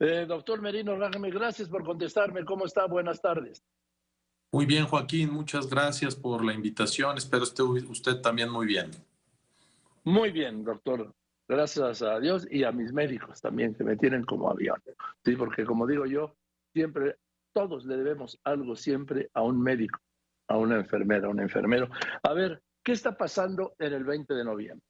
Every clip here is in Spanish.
Eh, doctor Merino Rájame, gracias por contestarme. ¿Cómo está? Buenas tardes. Muy bien, Joaquín, muchas gracias por la invitación. Espero esté usted también muy bien. Muy bien, doctor. Gracias a Dios y a mis médicos también, que me tienen como avión. Sí, porque como digo yo, siempre, todos le debemos algo siempre a un médico, a una enfermera, a un enfermero. A ver, ¿qué está pasando en el 20 de noviembre?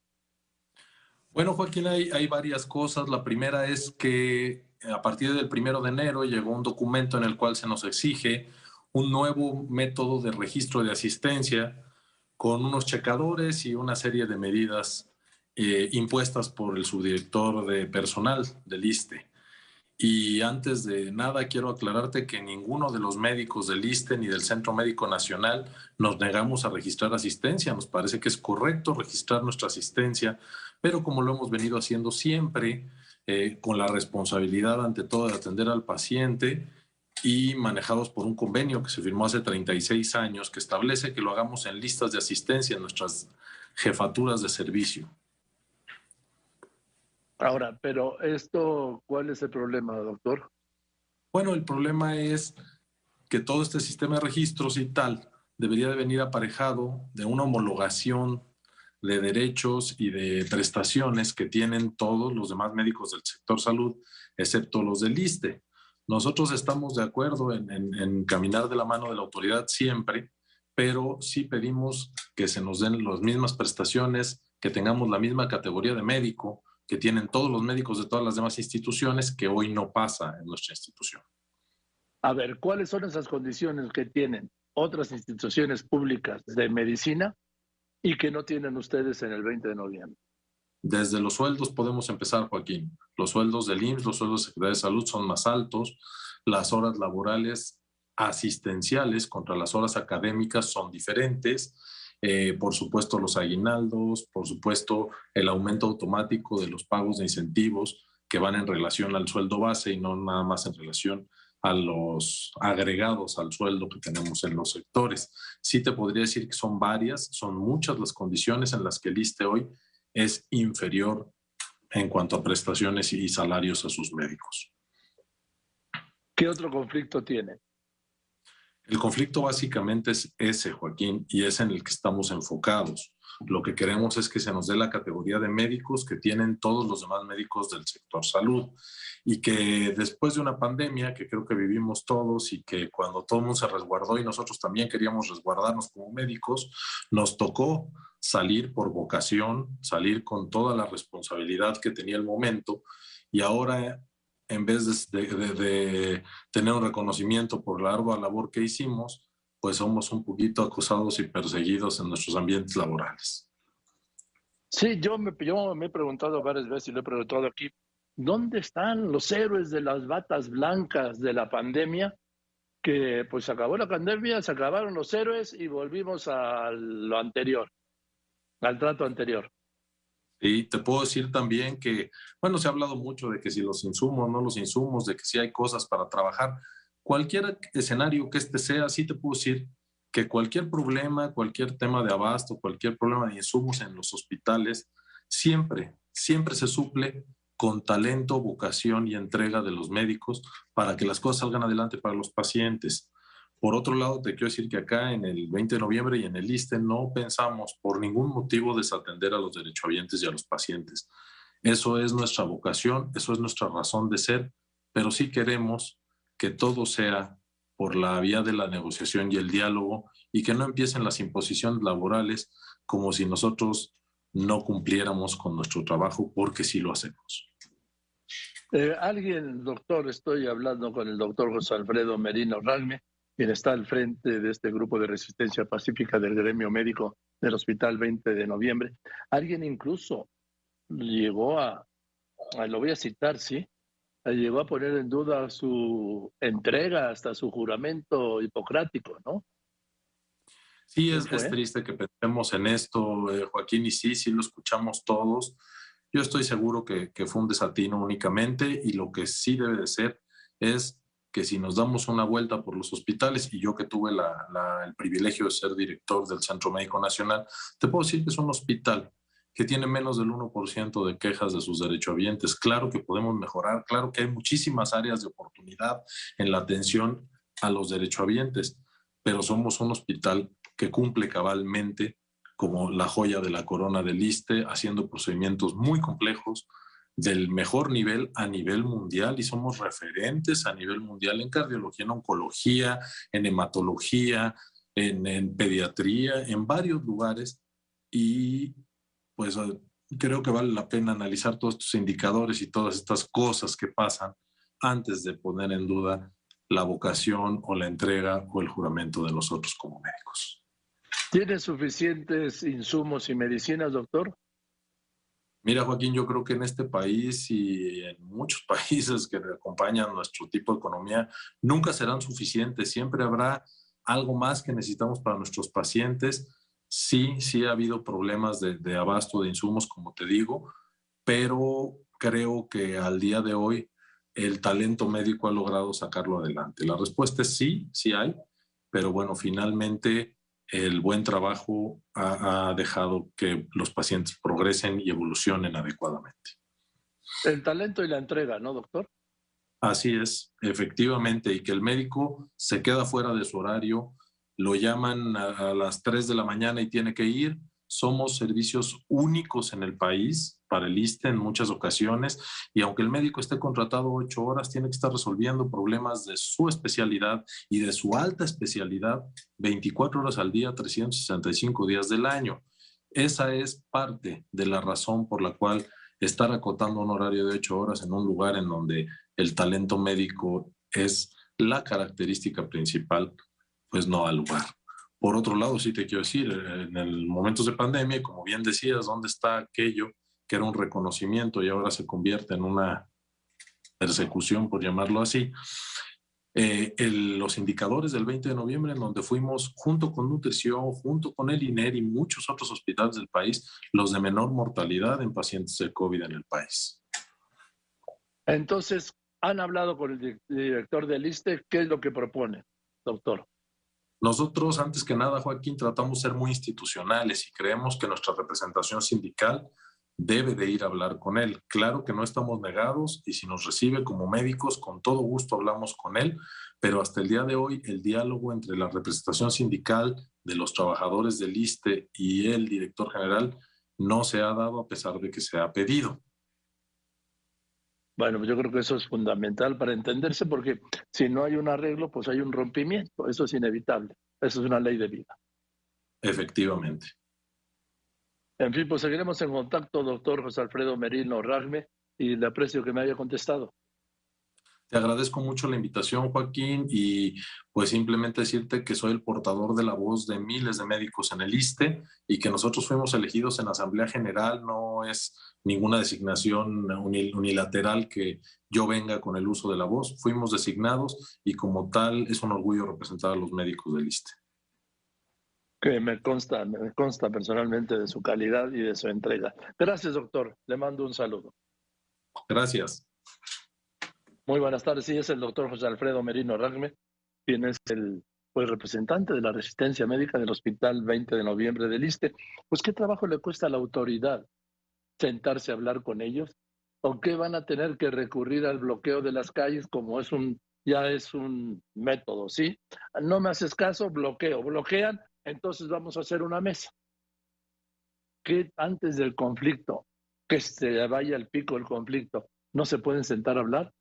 Bueno, Joaquín, hay, hay varias cosas. La primera es que a partir del primero de enero llegó un documento en el cual se nos exige un nuevo método de registro de asistencia con unos checadores y una serie de medidas eh, impuestas por el subdirector de personal del ISTE. Y antes de nada, quiero aclararte que ninguno de los médicos del ISTE ni del Centro Médico Nacional nos negamos a registrar asistencia. Nos parece que es correcto registrar nuestra asistencia, pero como lo hemos venido haciendo siempre, eh, con la responsabilidad ante todo de atender al paciente y manejados por un convenio que se firmó hace 36 años que establece que lo hagamos en listas de asistencia en nuestras jefaturas de servicio. Ahora, pero esto, ¿cuál es el problema, doctor? Bueno, el problema es que todo este sistema de registros y tal debería de venir aparejado de una homologación de derechos y de prestaciones que tienen todos los demás médicos del sector salud, excepto los del ISTE. Nosotros estamos de acuerdo en, caminar de la mano de la autoridad siempre, pero sí pedimos que se nos den las mismas prestaciones, que tengamos la misma categoría de médico que tienen todos los médicos de todas las demás instituciones, que hoy no pasa en nuestra institución. A ver, ¿cuáles son esas condiciones que tienen otras instituciones públicas de medicina y que no tienen ustedes en el 20 de noviembre? Desde los sueldos podemos empezar, Joaquín. Los sueldos del IMSS, los sueldos de Secretaría de Salud son más altos, las horas laborales asistenciales contra las horas académicas son diferentes. Eh, por supuesto, los aguinaldos, por supuesto, el aumento automático de los pagos de incentivos que van en relación al sueldo base y no nada más en relación a los agregados al sueldo que tenemos en los sectores. Sí te podría decir que son varias, son muchas las condiciones en las que el ISTE hoy es inferior en cuanto a prestaciones y salarios a sus médicos. ¿Qué otro conflicto tiene? El conflicto básicamente es ese, Joaquín, y es en el que estamos enfocados. Lo que queremos es que se nos dé la categoría de médicos que tienen todos los demás médicos del sector salud. Y que después de una pandemia que creo que vivimos todos y que cuando todo mundo se resguardó y nosotros también queríamos resguardarnos como médicos, nos tocó salir por vocación, salir con toda la responsabilidad que tenía el momento. Y ahora en vez de, de tener un reconocimiento por la ardua labor que hicimos, pues somos un poquito acosados y perseguidos en nuestros ambientes laborales. Sí, yo me, me he preguntado varias veces y lo he preguntado aquí, ¿dónde están los héroes de las batas blancas de la pandemia? Que pues acabó la pandemia, se acabaron los héroes y volvimos a lo anterior, al trato anterior. Y te puedo decir también que, bueno, se ha hablado mucho de que si los insumos, no los insumos, de que si hay cosas para trabajar cualquier escenario que este sea, sí te puedo decir que cualquier problema, cualquier tema de abasto, cualquier problema de insumos en los hospitales, siempre, siempre se suple con talento, vocación y entrega de los médicos para que las cosas salgan adelante para los pacientes. Por otro lado, te quiero decir que acá en el 20 de noviembre y en el ISTE no pensamos por ningún motivo desatender a los derechohabientes y a los pacientes. Eso es nuestra vocación, eso es nuestra razón de ser, pero sí queremos que todo sea por la vía de la negociación y el diálogo y que no empiecen las imposiciones laborales como si nosotros no cumpliéramos con nuestro trabajo porque sí lo hacemos. Eh, alguien, doctor, estoy hablando con el doctor José Alfredo Merino Ralme, quien está al frente de este grupo de resistencia pacífica del gremio médico del Hospital 20 de Noviembre. Alguien incluso llegó a, a lo voy a citar, sí, llegó a poner en duda su entrega hasta su juramento hipocrático, ¿no? Sí, es, triste que pensemos en esto, eh, Joaquín, y sí, sí lo escuchamos todos. Yo estoy seguro que, fue un desatino únicamente y lo que sí debe de ser es que si nos damos una vuelta por los hospitales, y yo que tuve el privilegio de ser director del Centro Médico Nacional, te puedo decir que es un hospital que tiene menos del 1% de quejas de sus derechohabientes. Claro que podemos mejorar, claro que hay muchísimas áreas de oportunidad en la atención a los derechohabientes, pero somos un hospital que cumple cabalmente como la joya de la corona del ISTE, haciendo procedimientos muy complejos del mejor nivel a nivel mundial y somos referentes a nivel mundial en cardiología, en oncología, en hematología, en, en pediatría, en varios lugares y pues creo que vale la pena analizar todos estos indicadores y todas estas cosas que pasan antes de poner en duda la vocación o la entrega o el juramento de nosotros como médicos. ¿Tiene suficientes insumos y medicinas, doctor? Mira, Joaquín, yo creo que en este país y en muchos países que acompañan nuestro tipo de economía, nunca serán suficientes. Siempre habrá algo más que necesitamos para nuestros pacientes. Sí, sí ha habido problemas de, de abasto de insumos, como te digo, pero creo que al día de hoy el talento médico ha logrado sacarlo adelante. La respuesta es sí, sí hay, pero bueno, finalmente el buen trabajo ha, dejado que los pacientes progresen y evolucionen adecuadamente. El talento y la entrega, ¿no, doctor? Así es, efectivamente, y que el médico se queda fuera de su horario, lo llaman a, las 3 de la mañana y tiene que ir, somos servicios únicos en el país para el ISTE en muchas ocasiones y aunque el médico esté contratado ocho horas, tiene que estar resolviendo problemas de su especialidad y de su alta especialidad 24 horas al día, 365 días del año. Esa es parte de la razón por la cual estar acotando un horario de ocho horas en un lugar en donde el talento médico es la característica principal, pues no al lugar. Por otro lado, sí te quiero decir, en el momentos de pandemia, como bien decías, ¿dónde está aquello que era un reconocimiento y ahora se convierte en una persecución, por llamarlo así? Eh, los indicadores del 20 de noviembre, en donde fuimos junto con nutrición, junto con el INER y muchos otros hospitales del país, los de menor mortalidad en pacientes de COVID en el país. Entonces, han hablado con el director del ISTE, ¿qué es lo que propone, doctor? Nosotros, antes que nada, Joaquín, tratamos de ser muy institucionales y creemos que nuestra representación sindical debe de ir a hablar con él. Claro que no estamos negados y si nos recibe como médicos, con todo gusto hablamos con él, pero hasta el día de hoy el diálogo entre la representación sindical de los trabajadores del ISTE y el director general no se ha dado a pesar de que se ha pedido. Bueno, yo creo que eso es fundamental para entenderse porque si no hay un arreglo, pues hay un rompimiento. Eso es inevitable. Eso es una ley de vida. Efectivamente. En fin, pues seguiremos en contacto, doctor José Alfredo Merino Ragme, y le aprecio que me haya contestado. Te agradezco mucho la invitación, Joaquín, y pues simplemente decirte que soy el portador de la voz de miles de médicos en el ISTE y que nosotros fuimos elegidos en la Asamblea General, no es ninguna designación unilateral que yo venga con el uso de la voz, fuimos designados y como tal es un orgullo representar a los médicos del ISTE. Que me consta, me consta personalmente de su calidad y de su entrega. Gracias, doctor. Le mando un saludo. Gracias. Muy buenas tardes. Sí, es el doctor José Alfredo Merino Ragme, quien es el pues, representante de la resistencia médica del Hospital 20 de Noviembre del ISTE. Pues, ¿qué trabajo le cuesta a la autoridad sentarse a hablar con ellos? ¿O qué van a tener que recurrir al bloqueo de las calles como es un, ya es un método, ¿sí? No me haces caso, bloqueo. Bloquean, entonces vamos a hacer una mesa. Que antes del conflicto, que se vaya al pico el conflicto, no se pueden sentar a hablar?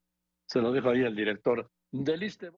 Se lo dejo ahí al director del ISTE.